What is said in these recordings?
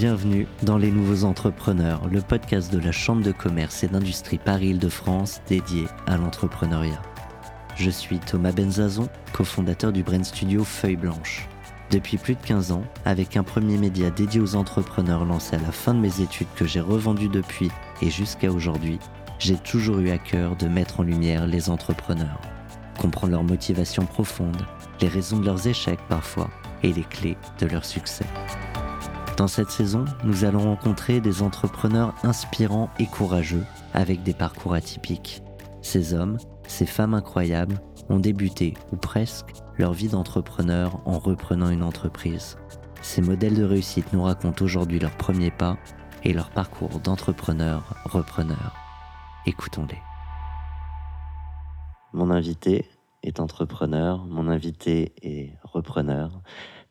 Bienvenue dans Les Nouveaux Entrepreneurs, le podcast de la Chambre de commerce et d'industrie Paris-Île-de-France dédié à l'entrepreneuriat. Je suis Thomas Benzazon, cofondateur du Brain Studio Feuille Blanche. Depuis plus de 15 ans, avec un premier média dédié aux entrepreneurs lancé à la fin de mes études que j'ai revendu depuis et jusqu'à aujourd'hui, j'ai toujours eu à cœur de mettre en lumière les entrepreneurs, comprendre leurs motivations profondes, les raisons de leurs échecs parfois et les clés de leur succès. Dans cette saison, nous allons rencontrer des entrepreneurs inspirants et courageux avec des parcours atypiques. Ces hommes, ces femmes incroyables ont débuté, ou presque, leur vie d'entrepreneur en reprenant une entreprise. Ces modèles de réussite nous racontent aujourd'hui leurs premiers pas et leur parcours d'entrepreneur-repreneur. Écoutons-les. Mon invité est entrepreneur, mon invité est repreneur.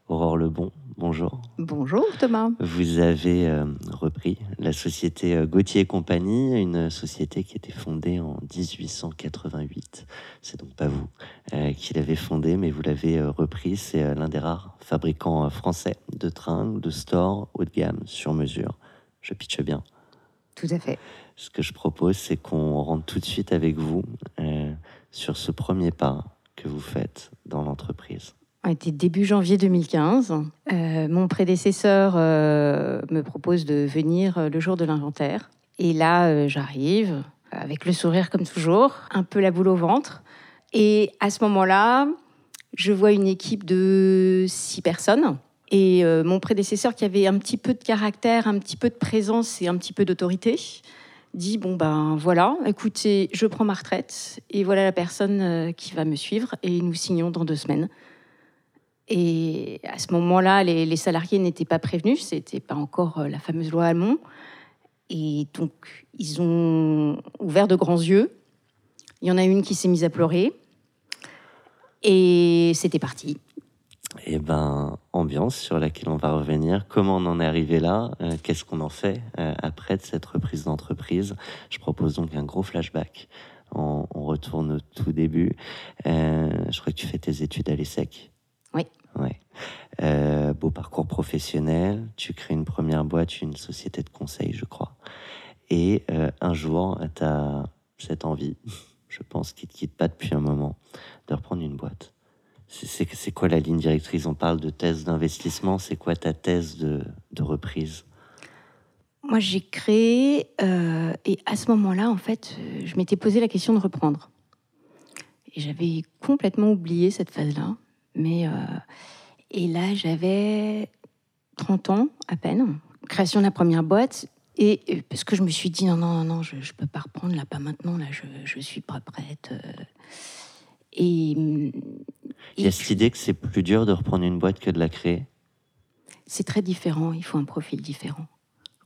Aurore Lebon, bonjour. Bonjour Thomas. Vous avez euh, repris la société euh, Gauthier et compagnie, une société qui était fondée en 1888. C'est donc pas vous euh, qui l'avez fondée, mais vous l'avez repris. C'est l'un des rares fabricants français de tringles, de stores haut de gamme, sur mesure. Je pitche bien. Tout à fait. Ce que je propose, c'est qu'on rentre tout de suite avec vous sur ce premier pas que vous faites dans l'entreprise a été début janvier 2015. Euh, mon prédécesseur euh, me propose de venir euh, le jour de l'inventaire. Et là, j'arrive avec le sourire comme toujours, un peu la boule au ventre. Et à ce moment-là, je vois une équipe de six personnes. Et mon prédécesseur, qui avait un petit peu de caractère, un petit peu de présence et un petit peu d'autorité, dit bon ben voilà, écoutez, je prends ma retraite et voilà la personne qui va me suivre et nous signons dans deux semaines. Et à ce moment-là, les, salariés n'étaient pas prévenus, c'était pas encore euh, la fameuse loi Allemand. Et donc, ils ont ouvert de grands yeux. Il y en a une qui s'est mise à pleurer. Et c'était parti. Eh ben, ambiance sur laquelle on va revenir. Comment on en est arrivé là? Euh, Qu'est-ce qu'on en fait euh, après cette reprise d'entreprise? Je propose donc un gros flashback. On retourne au tout début. je crois que tu fais tes études à l'ESSEC. Oui. Ouais. Euh, beau parcours professionnel, tu crées une première boîte, une société de conseil, je crois. Et euh, un jour, tu as cette envie, je pense, qui ne te quitte pas depuis un moment, de reprendre une boîte. C'est quoi la ligne directrice? On parle de thèse d'investissement, c'est quoi ta thèse de, reprise? Moi, j'ai créé, euh, et à ce moment-là, en fait, je m'étais posé la question de reprendre. Et j'avais complètement oublié cette phase-là. Mais, euh, et là, j'avais 30 ans à peine, création de la première boîte. Et parce que je me suis dit, non, non, non, je ne peux pas reprendre, là, pas maintenant, là, je, je suis pas prête. Euh. Et, Il y a cette idée que c'est plus dur de reprendre une boîte que de la créer C'est très différent, il faut un profil différent.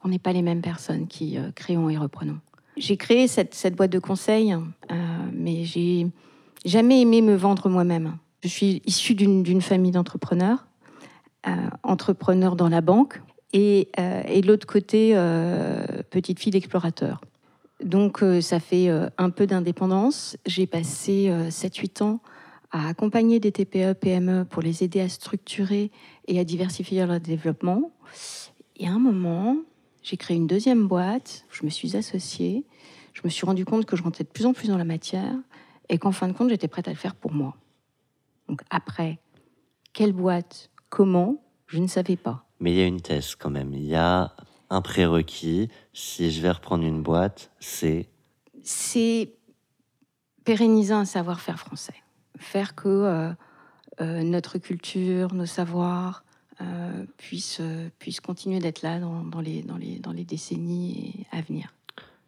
On n'est pas les mêmes personnes qui euh, créons et reprenons. J'ai créé cette, cette, boîte de conseil, mais j'ai jamais aimé me vendre moi-même. Je suis issue d'une famille d'entrepreneurs, euh, entrepreneurs dans la banque, et, euh, de l'autre côté, euh, petite fille d'explorateur. Donc ça fait un peu d'indépendance. J'ai passé 7-8 ans à accompagner des TPE, PME pour les aider à structurer et à diversifier leur développement. Et à un moment, j'ai créé une deuxième boîte, je me suis associée, je me suis rendu compte que je rentrais de plus en plus dans la matière et qu'en fin de compte, j'étais prête à le faire pour moi. Donc après, quelle boîte, comment, je ne savais pas. Mais il y a une thèse quand même. Il y a un prérequis. Si je vais reprendre une boîte, c'est... C'est pérenniser un savoir-faire français. Faire que euh, euh, notre culture, nos savoirs euh, puissent, puissent, continuer d'être là dans, les, dans, les, dans les décennies à venir.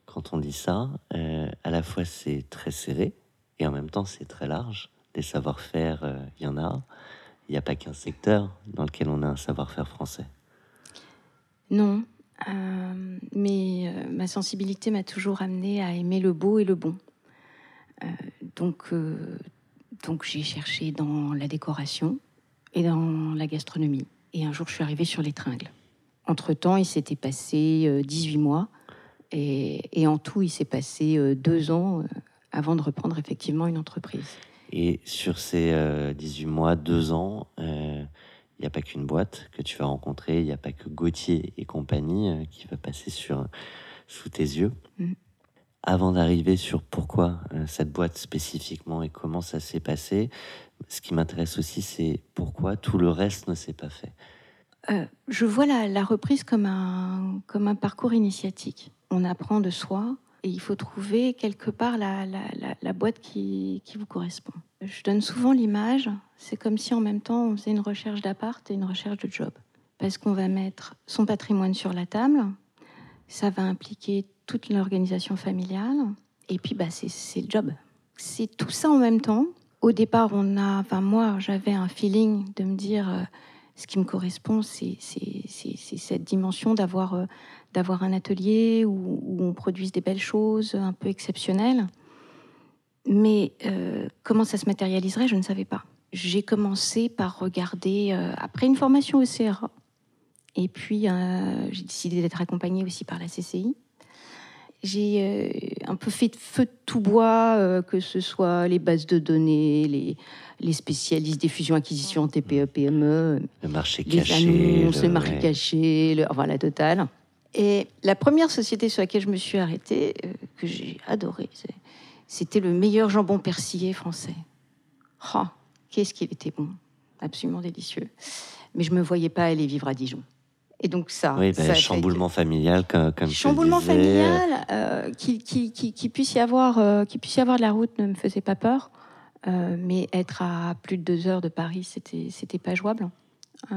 Quand on dit ça, à la fois c'est très serré et en même temps c'est très large des savoir-faire, il euh, y en a. Il n'y a pas qu'un secteur dans lequel on a un savoir-faire français. Non, euh, mais euh, ma sensibilité m'a toujours amené à aimer le beau et le bon. donc, donc j'ai cherché dans la décoration et dans la gastronomie. Et un jour, je suis arrivée sur les tringles. Entre-temps, il s'était passé 18 mois. Et, et, en tout, il s'est passé deux ans avant de reprendre effectivement une entreprise. Et sur ces 18 euh, mois, 2 ans, il euh, n'y a pas qu'une boîte que tu vas rencontrer, il n'y a pas que Gauthier et compagnie euh, qui va passer sur, sous tes yeux. Mm. Avant d'arriver sur pourquoi euh, cette boîte spécifiquement et comment ça s'est passé, ce qui m'intéresse aussi, c'est pourquoi tout le reste ne s'est pas fait. Je vois la, la reprise comme un, comme un parcours initiatique. On apprend de soi et il faut trouver quelque part la, boîte qui, vous correspond. Je donne souvent l'image, c'est comme si en même temps on faisait une recherche d'appart et une recherche de job. Parce qu'on va mettre son patrimoine sur la table, ça va impliquer toute l'organisation familiale, et puis bah, c'est c'est le job. C'est tout ça en même temps. Au départ, on a, enfin moi, j'avais un feeling de me dire, euh, ce qui me correspond, c'est cette dimension d'avoir euh, un atelier où, on produise des belles choses un peu exceptionnelles. Mais euh, comment ça se matérialiserait, je ne savais pas. J'ai commencé par regarder, euh, après une formation au CRA, et puis j'ai décidé d'être accompagnée aussi par la CCI. J'ai un peu fait feu de tout bois, que ce soit les bases de données, les, les spécialistes des fusions-acquisitions TPE, PME, Le marché les caché. annonces, le- le marché ouais. caché, le, enfin la totale. Et la première société sur laquelle je me suis arrêtée, euh, que j'ai adorée, c'était le meilleur jambon persillé français. Oh, qu'est-ce qu'il était bon, absolument délicieux. Mais je me voyais pas aller vivre à Dijon. Et donc ça, Oui, bah, ça fait chamboulement familial, comme, comme tu le chamboulement disais. familial, euh, qu'il qui, qui, qui puisse y avoir, euh, puisse y avoir de la route ne me faisait pas peur, mais être à plus de deux heures de Paris, c'était c'était pas jouable, Euh,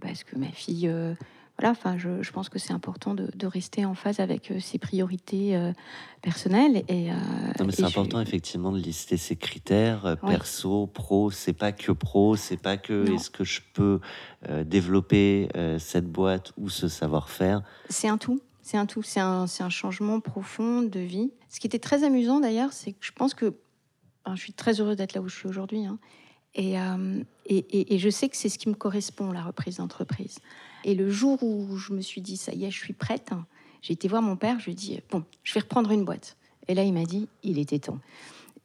parce que ma fille, euh, voilà, enfin, je, je pense que c'est important de, de rester en phase avec euh, ses priorités euh, personnelles et. euh, Non, mais et c'est je- important effectivement de lister ses critères euh, Oui. perso, pro. C'est pas que pro, c'est pas que est-ce que je peux euh, développer euh, cette boîte ou ce savoir-faire. C'est un tout. C'est un tout. C'est un, un changement profond de vie. Ce qui était très amusant d'ailleurs, c'est que je pense que je suis très heureuse d'être là où je suis aujourd'hui. hein. Et, euh, et, et- et je sais que c'est ce qui me correspond, la reprise d'entreprise. Et le jour où je me suis dit, ça y est, je suis prête, j'ai été voir mon père, je lui ai dit, bon, je vais reprendre une boîte. Et là, il m'a dit, il était temps.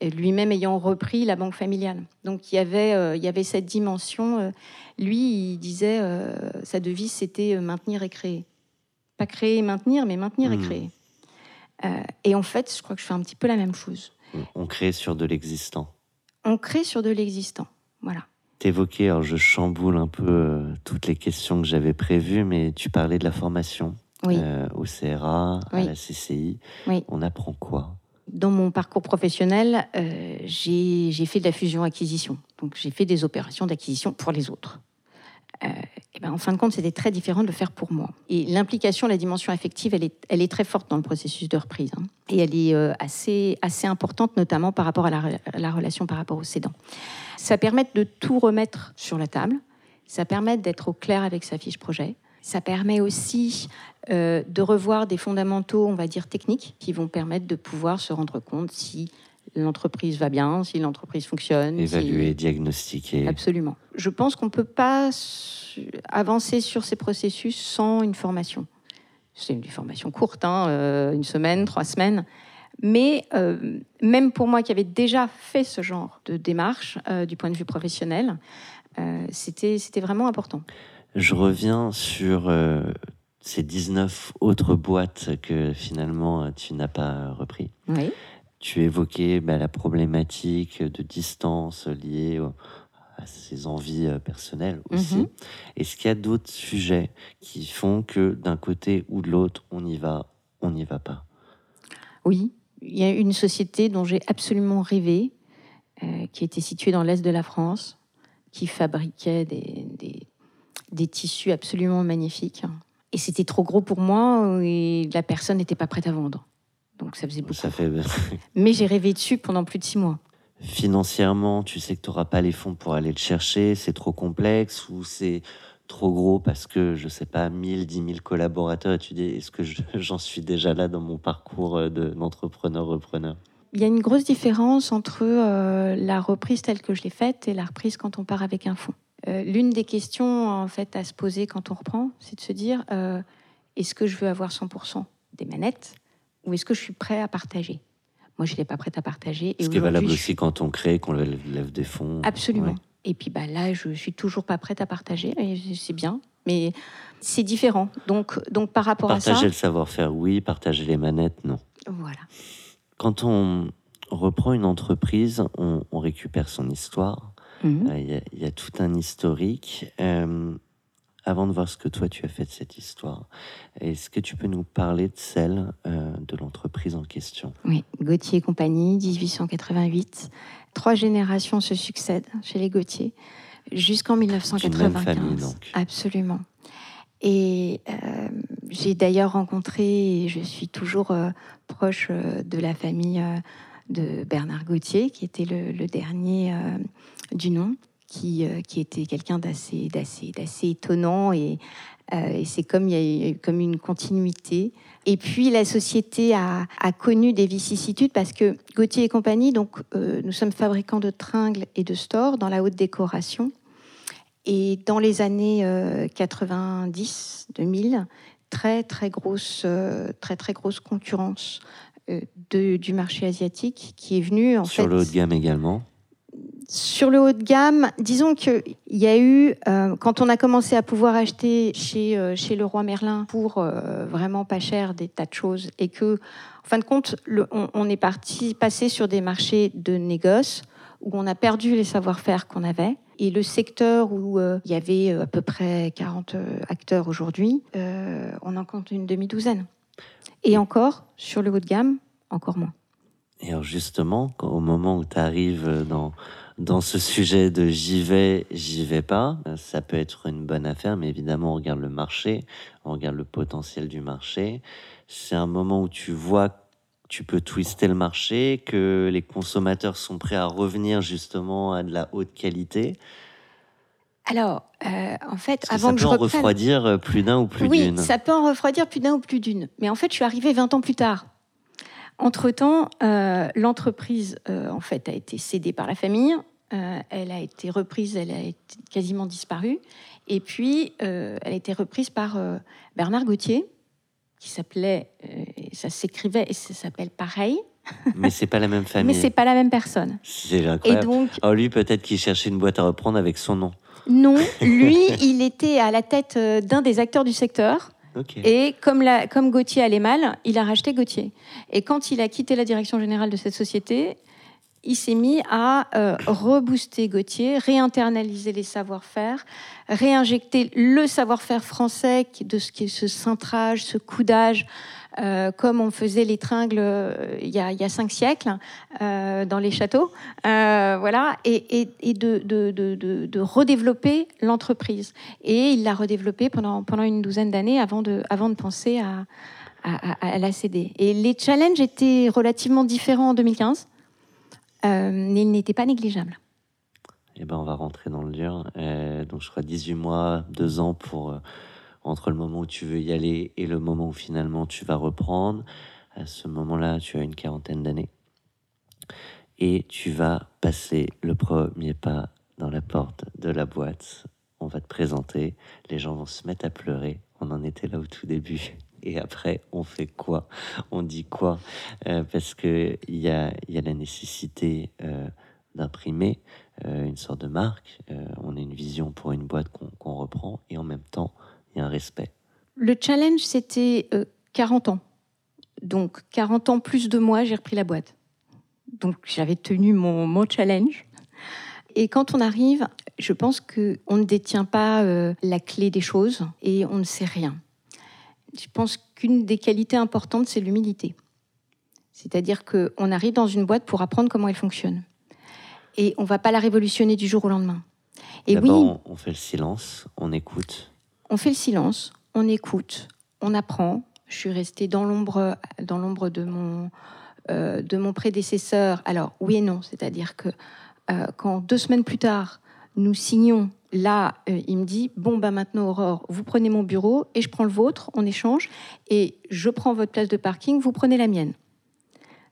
Lui-même ayant repris la banque familiale. Donc il y avait, euh, il y avait cette dimension. euh, lui, il disait, sa devise, c'était maintenir et créer. Pas créer et maintenir, mais maintenir et Mhm. créer. Et en fait, je crois que je fais un petit peu la même chose. On, on crée sur de l'existant. On crée sur de l'existant. Voilà. T'évoquais, alors je chamboule un peu euh, toutes les questions que j'avais prévues, mais tu parlais de la formation Oui. euh, au CRA, à la CCI. Oui. On apprend quoi? Dans mon parcours professionnel, euh, j'ai j'ai fait de la fusion-acquisition. Donc, j'ai fait des opérations d'acquisition pour les autres. Euh, et ben, en fin de compte, c'était très différent de le faire pour moi. Et l'implication, la dimension affective, elle est, elle est très forte dans le processus de reprise. hein. Et elle est euh, assez, assez importante, notamment par rapport à la, re- à la relation par rapport au cédant. Ça permet de tout remettre sur la table. Ça permet d'être au clair avec sa fiche projet. Ça permet aussi euh, de revoir des fondamentaux, on va dire, techniques, qui vont permettre de pouvoir se rendre compte si l'entreprise va bien, si l'entreprise fonctionne. si- Évaluer, diagnostiquer. Absolument. Je pense qu'on ne peut pas avancer sur ces processus sans une formation. C'est une formation courte, hein, euh, une semaine, trois semaines. Mais euh, même pour moi qui avais déjà fait ce genre de démarche euh, du point de vue professionnel, euh, c'était vraiment important. Je reviens sur ces 19 autres boîtes que finalement tu n'as pas repris. Oui. Tu évoquais bah, la problématique de distance liée au- à ses envies euh, personnelles aussi. Mhm. Est-ce qu'il y a d'autres sujets qui font que d'un côté ou de l'autre, on y va, on n'y va pas? Oui, il y a une société dont j'ai absolument rêvé, euh, qui était située dans l'est de la France, qui fabriquait des, des- des tissus absolument magnifiques. Et c'était trop gros pour moi et la personne n'était pas prête à vendre. Donc ça faisait beaucoup. Ça fait Mais j'ai rêvé dessus pendant plus de six mois. financièrement, tu sais que tu n'auras pas les fonds pour aller le chercher, c'est trop complexe ou c'est trop gros parce que, je sais pas, 1000, 10 000 collaborateurs et tu dis, est-ce que je- j'en suis déjà là dans mon parcours euh, de- d'entrepreneur-repreneur Il y a une grosse différence entre euh, la reprise telle que je l'ai faite et la reprise quand on part avec un fonds. Euh, L'une des questions en fait à se poser quand on reprend, c'est de se dire euh, est-ce que je veux avoir 100% des manettes? Ou est-ce que je suis prêt à partager? Moi, je n'étais pas prête à partager. Et Ce qui est valable je aussi quand on crée, qu'on lève des fonds. Absolument. Ouais. Et puis bah, là, je suis toujours pas prête à partager, c'est bien, mais c'est différent. Donc, donc par rapport à ça. Partager le savoir-faire, oui, partager les manettes, non. Voilà. Quand on reprend une entreprise, on, récupère son histoire. Mhm. Euh, il y, a tout un historique. Euh, avant de voir ce que toi tu as fait de cette histoire, est-ce que tu peux nous parler de celle euh, de l'entreprise en question? Oui, Gauthier et compagnie, 1888. Trois générations se succèdent chez les Gauthier jusqu'en 1995. Même famille, donc. Absolument. Et euh, j'ai d'ailleurs rencontré, et je suis toujours euh, proche de la famille de Bernard Gauthier, qui était le dernier du nom qui, euh, qui était quelqu'un d'assez, d'assez, d'assez étonnant et, euh, et c'est comme il y a eu comme une continuité. Et puis la société a, a connu des vicissitudes parce que Gauthier et compagnie, donc euh, nous sommes fabricants de tringles et de stores dans la haute décoration. Et dans les années 90-2000, très très grosse, très très grosse concurrence de, du marché asiatique qui est venu en sur fait, le haut de gamme également sur le haut de gamme, disons qu'il y a eu, euh, quand on a commencé à pouvoir acheter chez, euh, chez le roi Merlin pour euh, vraiment pas cher des tas de choses, et que, en fin de compte, on, est parti passer sur des marchés de négoce où on a perdu les savoir-faire qu'on avait. Et le secteur où il y avait à peu près 40 acteurs aujourd'hui, on en compte une demi-douzaine. Et encore, sur le haut de gamme, encore moins. Et alors justement, au moment où tu arrives dans dans ce sujet de j'y vais, j'y vais pas, ça peut être une bonne affaire, mais évidemment, on regarde le marché, on regarde le potentiel du marché. C'est un moment où tu vois que tu peux twister le marché, que les consommateurs sont prêts à revenir justement à de la haute qualité. Alors, euh, en fait, avant que, que, ça peut en refroidir euh, plus d'un ou plus d'une. Oui, ça peut en refroidir plus d'un ou plus d'une. Mais en fait, je suis arrivée 20 ans plus tard. Entre-temps, euh, l'entreprise euh, en fait a été cédée par la famille. Euh, elle a été reprise, elle a été quasiment disparue. Et puis, elle a été reprise par Bernard Gauthier, qui s'appelait, ça s'écrivait et ça s'appelle pareil. Mais c'est pas la même famille. Mais c'est pas la même personne. C'est incroyable. Et donc, oh, lui, peut-être qu'il cherchait une boîte à reprendre avec son nom. Non, lui, il était à la tête d'un des acteurs du secteur. Et comme, la, comme Gauthier allait mal, il a racheté Gauthier. Et quand il a quitté la direction générale de cette société, il s'est mis à euh, rebooster Gauthier, réinternaliser les savoir-faire, réinjecter le savoir-faire français de ce qui est ce cintrage, ce coudage, euh, comme on faisait les tringles euh, il, y a, cinq siècles euh, dans les châteaux, voilà, et, de, redévelopper l'entreprise. Et il l'a redéveloppée pendant, pendant une douzaine d'années avant de, avant de penser à, à, la céder. Et les challenges étaient relativement différents en 2015, mais ils n'étaient pas négligeables. Eh ben, on va rentrer dans le dur. donc, je crois 18 mois, 2 ans pour entre le moment où tu veux y aller et le moment où finalement tu vas reprendre. À ce moment-là, tu as une quarantaine d'années. Et tu vas passer le premier pas dans la porte de la boîte. On va te présenter, les gens vont se mettre à pleurer. On en était là au tout début. Et après, on fait quoi? On dit quoi? Euh, Parce qu'il y a, la nécessité euh, d'imprimer euh, une sorte de marque. on a une vision pour une boîte qu'on reprend. Et en même temps, il y a un respect. Le challenge, c'était 40 euh, ans. Donc, 40 ans plus de moi, j'ai repris la boîte. Donc, j'avais tenu mon, challenge. Et quand on arrive, je pense qu'on ne détient pas la clé des choses et on ne sait rien. Je pense qu'une des qualités importantes, c'est l'humilité. C'est-à-dire qu'on arrive dans une boîte pour apprendre comment elle fonctionne. Et on ne va pas la révolutionner du jour au lendemain. Et oui, on fait le silence, on écoute on fait le silence, on écoute, on apprend. Je suis restée dans l'ombre, dans l'ombre de mon, euh, de mon prédécesseur. Alors oui et non, c'est-à-dire que euh, quand deux semaines plus tard nous signons, là, euh, il me dit bon bah maintenant Aurore, vous prenez mon bureau et je prends le vôtre, on échange et je prends votre place de parking, vous prenez la mienne.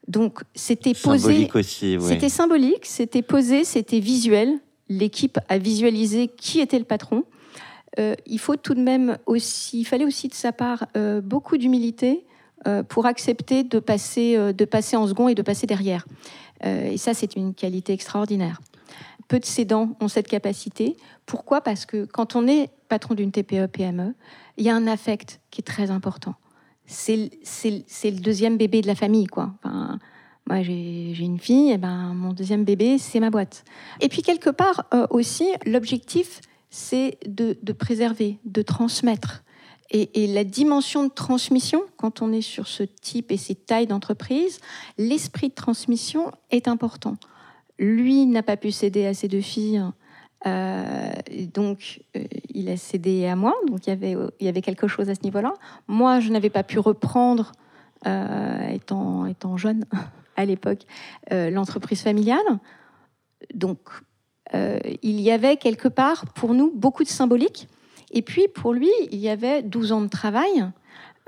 Donc c'était posé. Symbolique aussi. C'était symbolique, c'était posé, c'était visuel. L'équipe a visualisé qui était le patron. Euh, il faut tout de même aussi, il fallait aussi de sa part euh, beaucoup d'humilité euh, pour accepter de passer, de passer en second et de passer derrière. et ça, c'est une qualité extraordinaire. Peu de cédants ont cette capacité. Pourquoi? Parce que quand on est patron d'une TPE-PME, il y a un affect qui est très important. C'est le deuxième bébé de la famille, quoi. moi, j'ai une fille, et ben, mon deuxième bébé, c'est ma boîte. Et puis, quelque part euh, aussi, l'objectif, c'est de, préserver, de transmettre. Et, la dimension de transmission, quand on est sur ce type et ces tailles d'entreprise, l'esprit de transmission est important. Lui n'a pas pu céder à ses deux filles, euh, donc euh, il a cédé à moi, donc il y avait, quelque chose à ce niveau-là. Moi, je n'avais pas pu reprendre, euh, étant, étant jeune à l'époque, l'entreprise familiale. Donc il y avait quelque part pour nous beaucoup de symbolique. Et puis pour lui, il y avait 12 ans de travail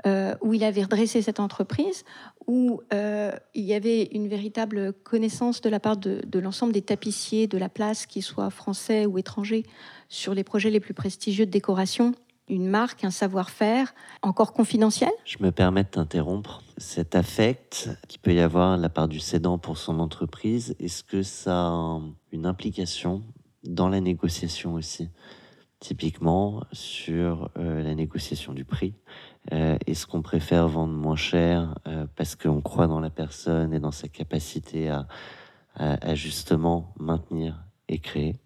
euh, où il avait redressé cette entreprise, où euh, il y avait une véritable connaissance de la part de, l'ensemble des tapissiers de la place, qu'ils soient français ou étrangers, sur les projets les plus prestigieux de décoration. Une marque, un savoir-faire encore confidentiel. Je me permets de t'interrompre. Cet affect qui peut y avoir de la part du cédant pour son entreprise, est-ce que ça a une implication dans la négociation aussi? Typiquement sur euh, la négociation du prix. Euh, est-ce qu'on préfère vendre moins cher euh, parce qu'on croit dans la personne et dans sa capacité à, justement maintenir et créer?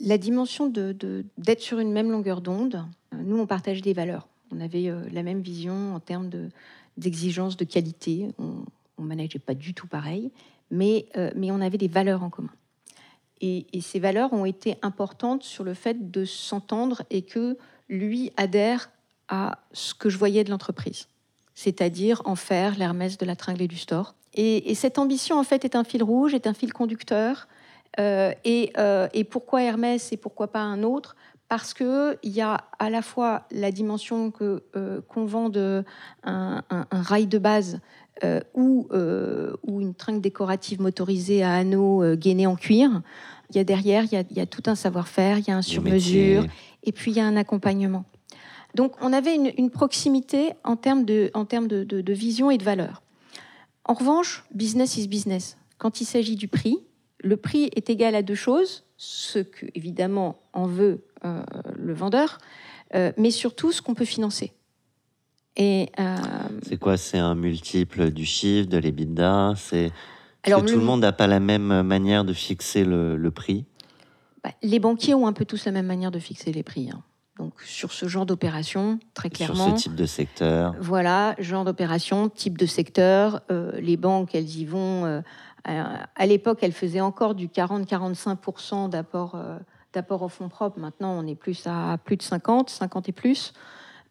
La dimension d'être sur une même longueur d'onde, nous on partage des valeurs. On avait la même vision en termes d'exigence de, qualité. On ne manageait pas du tout pareil, mais on avait des valeurs en commun. Et, ces valeurs ont été importantes sur le fait de s'entendre et que lui adhère à ce que je voyais de l'entreprise, c'est-à-dire en faire l'Hermès de la tringle et du store. Et, cette ambition, en fait, est un fil rouge, est un fil conducteur. Euh, euh, et, pourquoi Hermès et pourquoi pas un autre? Parce qu'il y a à la fois la dimension euh, qu'on vende un, un, rail de base euh, ou, euh, ou, une trinque décorative motorisée à anneaux euh, gainés en cuir. Il y a derrière, il y a, tout un savoir-faire, il y a un sur-mesure, et puis il y a un accompagnement. Donc on avait une, proximité en termes, de, en termes de, de, vision et de valeur. En revanche, business is business. Quand il s'agit du prix, le prix est égal à deux choses, ce que évidemment en veut le vendeur, mais surtout ce qu'on peut financer. Euh, c'est quoi? C'est un multiple du chiffre, de l'EBITDA? C'est que tout le monde n'a pas la même manière de fixer le, prix? Bah, Les banquiers ont un peu tous la même manière de fixer les prix. Hein. Donc sur ce genre d'opération, très clairement. Sur ce type de secteur? Voilà, genre d'opération, type de secteur. Euh, les banques, elles y vont. Euh, à l'époque, elles faisaient encore du 40-45% d'apport d'apport au fonds propres. Maintenant, on est plus à plus de 50, 50 et plus.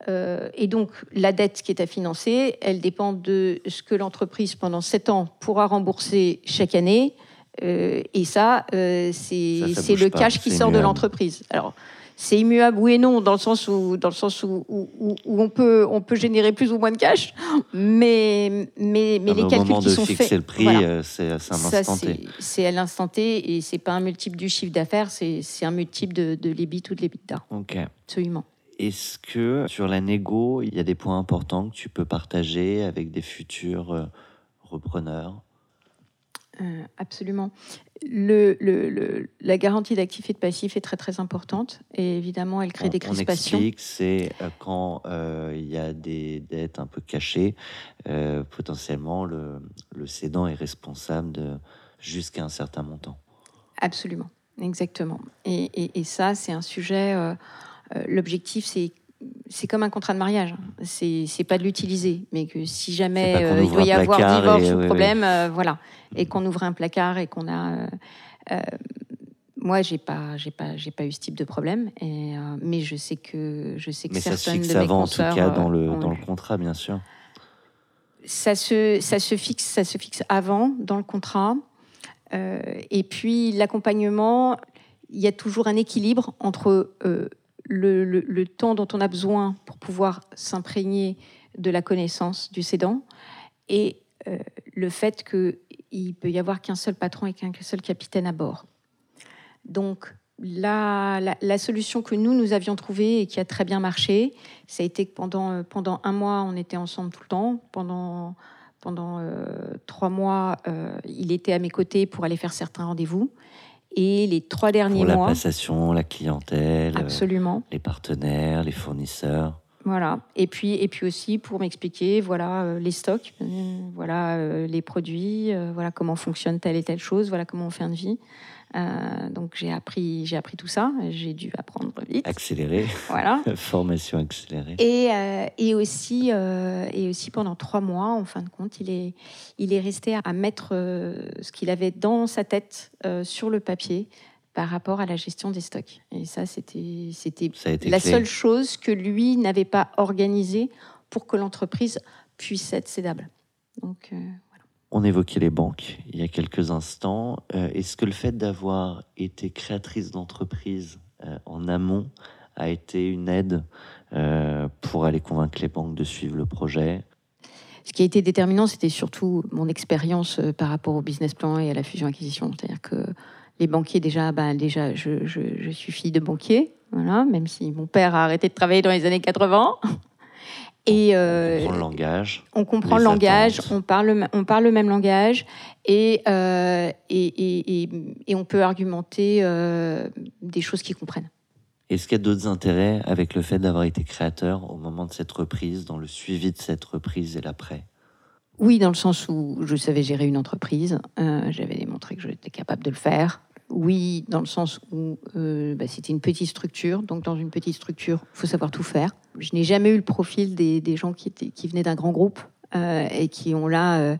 Euh, et donc, la dette qui est à financer, elle dépend de ce que l'entreprise, pendant 7 ans, pourra rembourser chaque année. Euh, et ça, euh, c'est le cash qui sort de l'entreprise. Alors, c'est immuable, oui et non, dans le sens où, dans le sens où, où, on, peut, on peut générer plus ou moins de cash, mais, mais, mais les calculs qui sont faits. le prix, c'est à l'instant T. C'est à l'instant T et c'est pas un multiple du chiffre d'affaires, c'est un multiple de, de l'EBIT ou de l'EBITDA. Ok. Absolument. Est-ce que sur la négo, il y a des points importants que tu peux partager avec des futurs euh, repreneurs? Euh, Absolument. Le, le, la garantie d'actifs et de passifs est très très importante et évidemment elle crée des crispations. On explique, c'est euh, quand il y a des dettes un peu cachées, potentiellement le, le, cédant est responsable de jusqu'à un certain montant. Absolument, exactement. Et, et, et ça c'est un sujet l'objectif, c'est c'est comme un contrat de mariage. C'est pas de l'utiliser, mais que si jamais euh, il doit y avoir divorce ou problème, euh, voilà, et qu'on ouvre un placard et qu'on a. moi, j'ai pas, j'ai pas, j'ai pas eu ce type de problème, et, mais je sais que je sais que mais certaines ça se fixe de mes avant, en tout cas, dans le dans le contrat, bien sûr. Ça se ça se fixe, ça se fixe avant dans le contrat, et puis l'accompagnement. Il y a toujours un équilibre entre le, temps dont on a besoin pour pouvoir s'imprégner de la connaissance du cédant et euh, le fait qu'il peut y avoir qu'un seul patron et qu'un seul capitaine à bord. Donc, la, la, solution que nous, nous avions trouvée et qui a très bien marché, ça a été que pendant, euh, pendant un mois, on était ensemble tout le temps. Pendant, pendant euh, trois mois, il était à mes côtés pour aller faire certains rendez-vous. Et les trois derniers Pour la mois, passation, la clientèle, euh, absolument. les partenaires, les fournisseurs. Voilà. Et puis, et puis aussi pour m'expliquer, voilà euh, les stocks, euh, voilà euh, les produits, voilà comment fonctionne telle et telle chose, voilà comment on fait un devis. Euh, donc j'ai appris, j'ai appris tout ça. J'ai dû apprendre vite. Accéléré, Voilà. formation accélérée. Et, euh, et aussi, euh, et aussi pendant trois mois, en fin de compte, il est, il est resté à mettre ce qu'il avait dans sa tête sur le papier par rapport à la gestion des stocks. Et ça, c'était, la clé. seule chose que lui n'avait pas organisée pour que l'entreprise puisse être cédable. Donc, On évoquait les banques il y a quelques instants. Euh, Est-ce que le fait d'avoir été créatrice d'entreprise euh, en amont a été une aide euh, pour aller convaincre les banques de suivre le projet? Ce qui a été déterminant, c'était surtout mon expérience par rapport au business plan et à la fusion-acquisition. C'est-à-dire que les banquiers, déjà, bah, déjà je, je- je suis fille de banquier, voilà, même si mon père a arrêté de travailler dans les années 80. Et euh, Prendre le langage. on comprend le langage, on parle, le- on parle le même langage et, euh, et, et- et- et on peut argumenter euh, des choses qu'ils comprennent. Est-ce qu'il y a d'autres intérêts avec le fait d'avoir été créateur au moment de cette reprise, dans le suivi de cette reprise et l'après? Oui, dans le sens où je savais gérer une entreprise, j'avais démontré que j'étais capable de le faire. Oui, dans le sens où euh, bah, c'était une petite structure, donc dans une petite structure, il faut savoir tout faire. Je n'ai jamais eu le profil des, des gens qui, étaient, qui venaient d'un grand groupe euh, et qui ont là euh,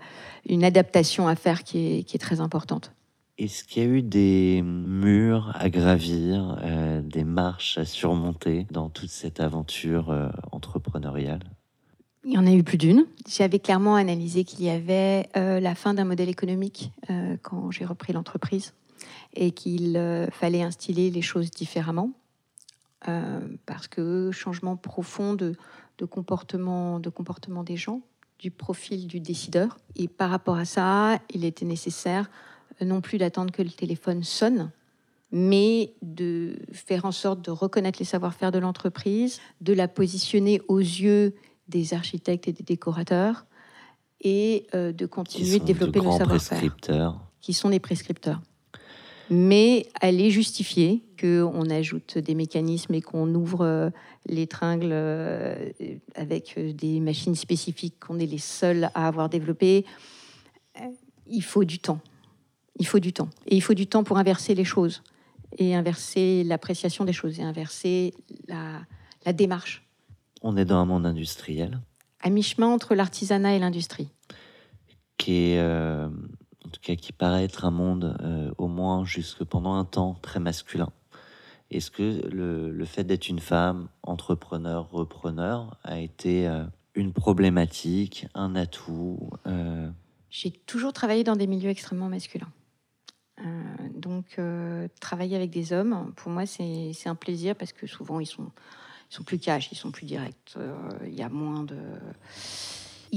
une adaptation à faire qui est, qui est très importante. Est-ce qu'il y a eu des murs à gravir, des marches à surmonter dans toute cette aventure entrepreneuriale? Il y en a eu plus d'une. J'avais clairement analysé qu'il y avait euh, la fin d'un modèle économique euh, quand j'ai repris l'entreprise et qu'il euh, fallait instiller les choses différemment euh, parce que changement profond de, de comportement, de comportement des gens, du profil du décideur. Et par rapport à ça, il était nécessaire euh, non plus d'attendre que le téléphone sonne, mais de faire en sorte de reconnaître les savoir-faire de l'entreprise, de la positionner aux yeux des architectes et des décorateurs et de continuer de développer de le grands savoir-faire, qui sont des prescripteurs. Mais elle est justifiée qu'on ajoute des mécanismes et qu'on ouvre euh, les tringles euh, avec euh, des machines spécifiques qu'on est les seuls à avoir développées. Il faut du temps. Il faut du temps. Et il faut du temps pour inverser les choses et inverser l'appréciation des choses et inverser la, la démarche On est dans un monde industriel à mi-chemin entre l'artisanat et l'industrie. qui est, euh, en tout cas, qui paraît être un monde, euh, au moins jusque pendant un temps, très masculin. Est-ce que le, le fait d'être une femme, entrepreneur, repreneur, a été euh, une problématique, un atout euh, J'ai toujours travaillé dans des milieux extrêmement masculins. Donc, travailler avec des hommes, pour moi, c'est un plaisir parce que souvent, ils sont, ils sont plus cash, ils sont plus directs. Il y a moins de.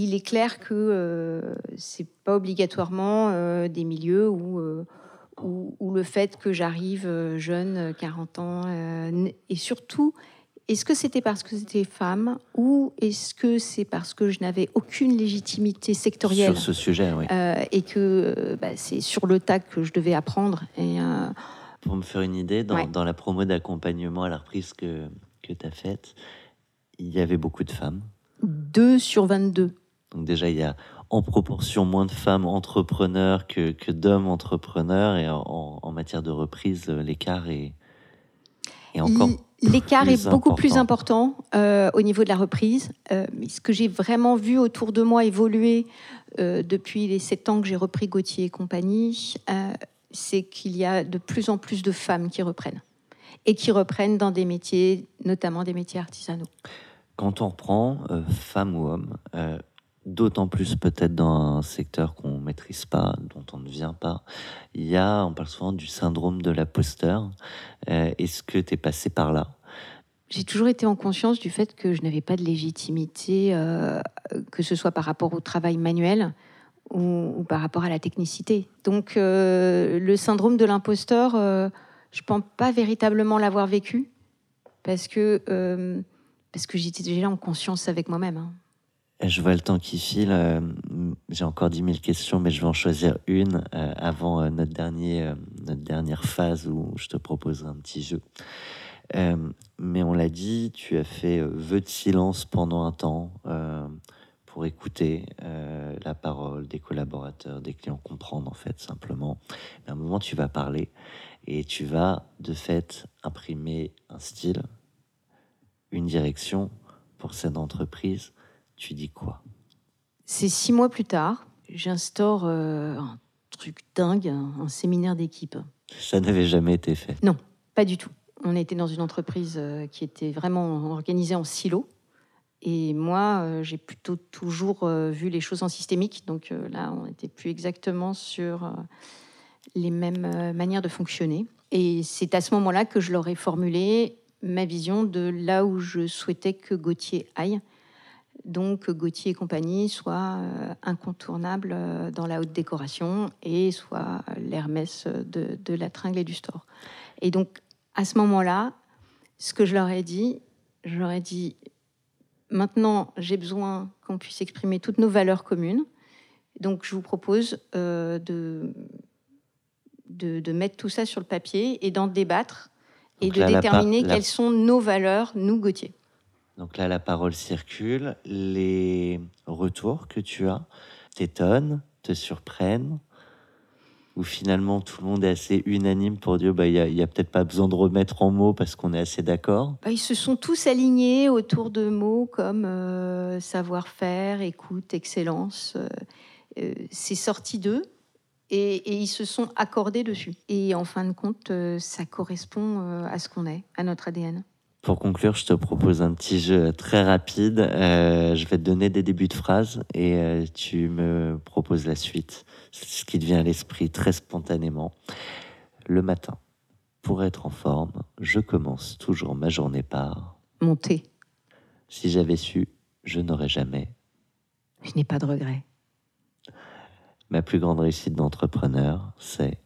Il est clair que euh, c'est pas obligatoirement euh, des milieux où, euh, où, où le fait que j'arrive euh, jeune, euh, 40 ans, et surtout, est-ce que c'était parce que c'était femme ou est-ce que c'est parce que je n'avais aucune légitimité sectorielle sur ce sujet oui. et que bah, c'est sur le tas que je devais apprendre. Et, Pour me faire une idée, dans, Ouais. dans la promo d'accompagnement à la reprise que, que tu as faite, il y avait beaucoup de femmes. 2 sur 22. Donc déjà, il y a en proportion moins de femmes entrepreneurs que, que d'hommes entrepreneurs. Et en, en matière de reprise, euh, l'écart est, est encore... L'écart est beaucoup plus important. euh, au niveau de la reprise. Euh, ce que j'ai vraiment vu autour de moi évoluer euh, depuis les sept ans que j'ai repris Gauthier et compagnie, c'est qu'il y a de plus en plus de femmes qui reprennent. Et qui reprennent dans des métiers, notamment des métiers artisanaux. Quand on reprend, femme ou homme, d'autant plus peut-être dans un secteur qu'on ne maîtrise pas, dont on ne vient pas, il y a, on parle souvent du syndrome de l'imposteur. Euh, Est-ce que tu es passé par là? J'ai toujours été en conscience du fait que je n'avais pas de légitimité, euh, que ce soit par rapport au travail manuel ou, par rapport à la technicité. Donc euh, le syndrome de l'imposteur, je ne pense pas véritablement l'avoir vécu parce que, parce que j'étais déjà en conscience avec moi-même. hein. Je vois le temps qui file. euh, J'ai encore 10 000 questions, mais je vais en choisir une euh, avant euh, notre, dernier, notre dernière phase où je te propose un petit jeu. Mais on l'a dit, tu as fait vœu de silence pendant un temps pour écouter la parole des collaborateurs, des clients, comprendre en fait simplement. à un moment, tu vas parler et tu vas de fait imprimer un style, une direction pour cette entreprise. Tu dis quoi? C'est six mois plus tard, j'instaure un truc dingue, un, séminaire d'équipe. Ça n'avait jamais été fait Non, pas du tout. On était dans une entreprise euh, qui était vraiment organisée en silo. Et moi, euh, j'ai plutôt toujours euh, vu les choses en systémique. Donc là, on n'était plus exactement sur les mêmes manières de fonctionner. Et c'est à ce moment-là que je leur ai formulé ma vision de là où je souhaitais que Gauthier aille donc Gauthier et compagnie soit euh, incontournable euh, dans la haute décoration et soit l'Hermès de, la tringle et du store. Et donc à ce moment-là, ce que je leur ai dit, je leur ai dit maintenant j'ai besoin qu'on puisse exprimer toutes nos valeurs communes. Donc je vous propose euh, de, de, mettre tout ça sur le papier et d'en débattre et de déterminer quelles sont nos valeurs, nous Gauthier. Donc là, la parole circule. Les retours que tu as t'étonnent, te surprennent, ou finalement tout le monde est assez unanime pour dire bah, il n'y a, peut-être pas besoin de remettre en mots parce qu'on est assez d'accord bah, Ils se sont tous alignés autour de mots comme euh, savoir-faire, écoute, excellence. Euh, euh, c'est sorti d'eux. Et, ils se sont accordés dessus. Et en fin de compte, ça correspond à ce qu'on est, à notre ADN. Pour conclure, je te propose un petit jeu très rapide. Euh, je vais te donner des débuts de phrases et euh, tu me proposes la suite. C'est ce qui te vient à l'esprit très spontanément. Le matin, pour être en forme, je commence toujours ma journée par... Monter. Si j'avais su, je n'aurais jamais... Je n'ai pas de regrets. Ma plus grande réussite d'entrepreneur, c'est...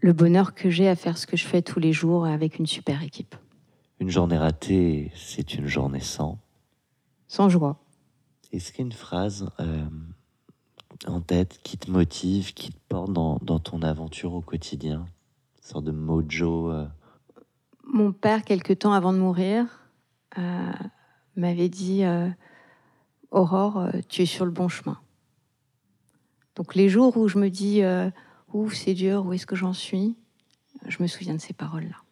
Le bonheur que j'ai à faire ce que je fais tous les jours avec une super équipe. Une journée ratée, c'est une journée sans. Sans joie. Est-ce qu'il y a une phrase euh, en tête qui te motive, qui te porte dans, ton aventure au quotidien? Une sorte de mojo euh? Mon père, quelque temps avant de mourir, euh, m'avait dit Aurore, tu es sur le bon chemin. Donc les jours où je me dis Ouf, c'est dur, où est-ce que j'en suis? Je me souviens de ces paroles-là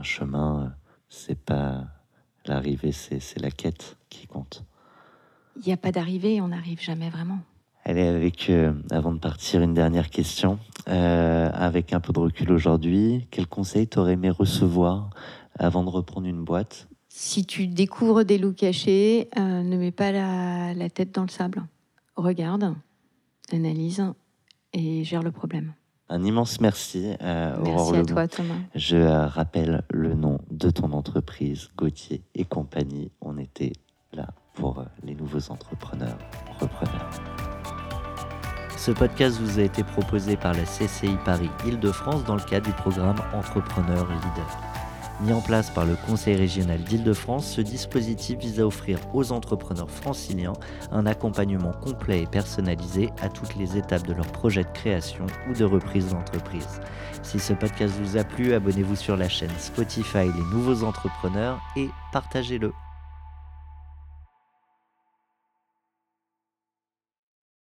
un chemin, c'est pas l'arrivée, c'est la quête qui compte. Il n'y a pas d'arrivée, on n'arrive jamais vraiment. Allez, avec, euh, avant de partir, une dernière question. Euh, avec un peu de recul aujourd'hui, quel conseil t'aurais aimé recevoir avant de reprendre une boîte? Si tu découvres des loups cachés, euh, ne mets pas la, la tête dans le sable. Regarde, analyse et gère le problème. Un immense merci, euh, Merci à toi, Thomas. Je euh, rappelle le nom de ton entreprise, Gauthier et compagnie. On était là pour euh, les nouveaux entrepreneurs, repreneurs. Ce podcast vous a été proposé par la CCI Paris Île-de-France dans le cadre du programme Entrepreneur Leader. Mis en place par le Conseil régional d'Île-de-France, ce dispositif vise à offrir aux entrepreneurs franciliens un accompagnement complet et personnalisé à toutes les étapes de leur projet de création ou de reprise d'entreprise. Si ce podcast vous a plu, abonnez-vous sur la chaîne Spotify Les Nouveaux Entrepreneurs et partagez-le.